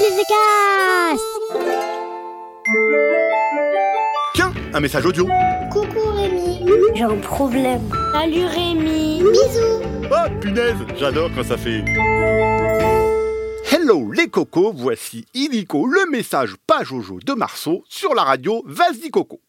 Billy Tiens, un message audio. Coucou Rémi. J'ai un problème. Salut Rémi. Bisous. Oh punaise, j'adore quand ça fait. Hello les cocos, voici Illico, le message pas Jojo de Marceau sur la radio Vas-y Coco.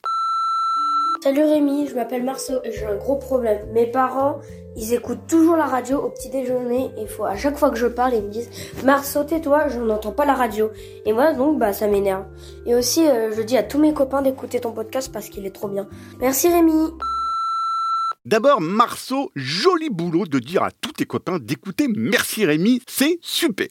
Salut Rémi, je m'appelle Marceau et j'ai un gros problème. Mes parents, ils écoutent toujours la radio au petit déjeuner et à chaque fois que je parle, ils me disent Marceau, tais-toi, je n'entends pas la radio. Et moi donc bah ça m'énerve. Et aussi euh, je dis à tous mes copains d'écouter ton podcast parce qu'il est trop bien. Merci Rémi. D'abord, Marceau, joli boulot de dire à tous tes copains d'écouter Merci Rémi, c'est super.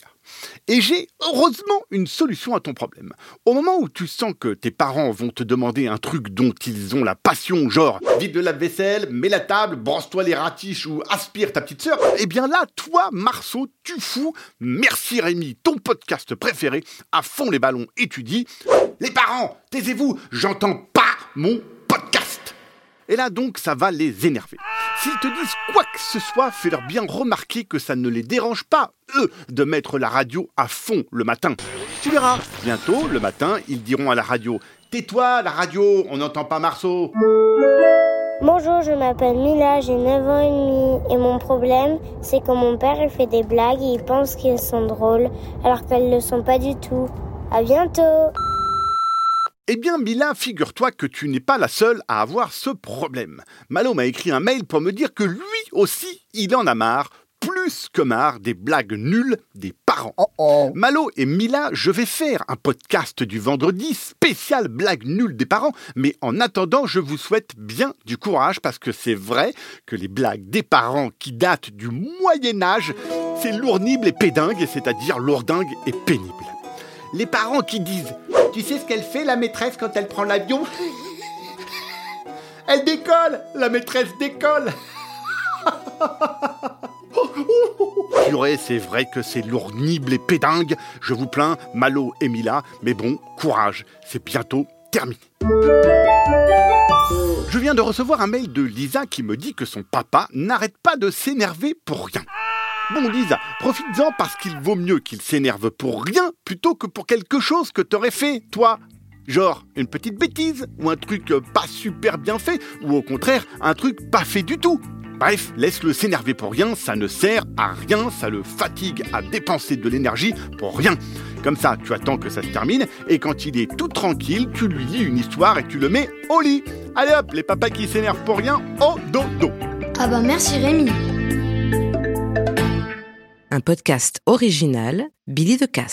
Et j'ai heureusement une solution à ton problème. Au moment où tu sens que tes parents vont te demander un truc dont ils ont la passion, genre vide de la vaisselle, mets la table, brosse-toi les ratiches ou aspire ta petite sœur, eh bien là, toi, Marceau, tu fous Merci Rémi, ton podcast préféré, à fond les ballons et tu dis Les parents, taisez-vous, j'entends pas mon podcast. Et là donc, ça va les énerver. S'ils te disent quoi que ce soit, fais-leur bien remarquer que ça ne les dérange pas, eux, de mettre la radio à fond le matin. Tu verras, bientôt, le matin, ils diront à la radio Tais-toi, la radio, on n'entend pas Marceau. Bonjour, je m'appelle Mila, j'ai 9 ans et demi et mon problème, c'est que mon père il fait des blagues et il pense qu'elles sont drôles alors qu'elles ne le sont pas du tout. À bientôt. Eh bien, Mila, figure-toi que tu n'es pas la seule à avoir ce problème. Malo m'a écrit un mail pour me dire que lui aussi, il en a marre, plus que marre des blagues nulles des parents. Malo et Mila, je vais faire un podcast du vendredi spécial blagues nulles des parents, mais en attendant, je vous souhaite bien du courage parce que c'est vrai que les blagues des parents qui datent du Moyen Âge, c'est lournible et pédingue, c'est-à-dire lourdingue et pénible. Les parents qui disent Tu sais ce qu'elle fait, la maîtresse, quand elle prend l'avion? Elle décolle La maîtresse décolle Purée, c'est vrai que c'est lournible et pédingue. Je vous plains, Malo et Mila, mais bon, courage, c'est bientôt terminé. Je viens de recevoir un mail de Lisa qui me dit que son papa n'arrête pas de s'énerver pour rien. Bon Lisa, profites-en parce qu'il vaut mieux qu'il s'énerve pour rien plutôt que pour quelque chose que t'aurais fait, toi. Genre une petite bêtise, ou un truc pas super bien fait, ou au contraire un truc pas fait du tout. Bref, laisse-le s'énerver pour rien, ça ne sert à rien, ça le fatigue à dépenser de l'énergie pour rien. Comme ça, tu attends que ça se termine, et quand il est tout tranquille, tu lui lis une histoire et tu le mets au lit. Allez hop, les papas qui s'énervent pour rien, au dodo. Ah bah merci Rémi. Un podcast original, Billy de Casse.